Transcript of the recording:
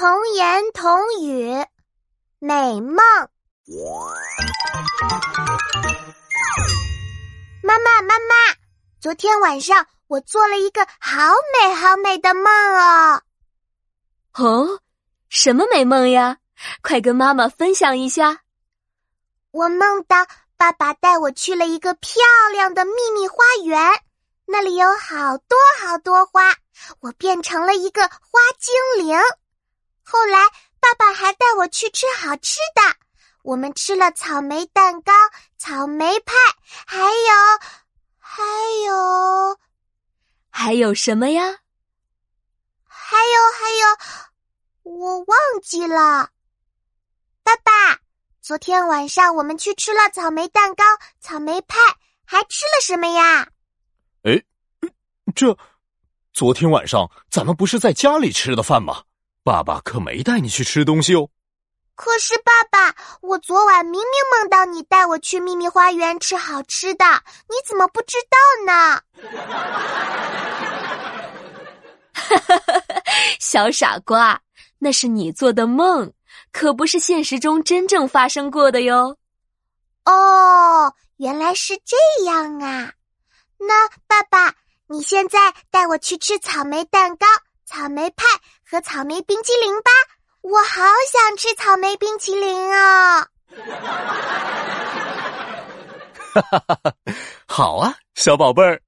童言童语，美梦。妈妈，妈妈，昨天晚上我做了一个好美好美的梦哦。哦，什么美梦呀？快跟妈妈分享一下。我梦到爸爸带我去了一个漂亮的秘密花园，那里有好多好多花，我变成了一个花精灵。后来，爸爸还带我去吃好吃的。我们吃了草莓蛋糕、草莓派，还有，还有，还有什么呀？还有，还有，我忘记了。爸爸，昨天晚上我们去吃了草莓蛋糕、草莓派，还吃了什么呀？哎，这，昨天晚上咱们不是在家里吃的饭吗？爸爸可没带你去吃东西哦。可是，爸爸，我昨晚明明梦到你带我去秘密花园吃好吃的，你怎么不知道呢？哈哈哈！小傻瓜，那是你做的梦，可不是现实中真正发生过的哟。哦，原来是这样啊！那爸爸，你现在带我去吃草莓蛋糕。草莓派和草莓冰淇淋吧，我好想吃草莓冰淇淋啊！好啊，小宝贝儿。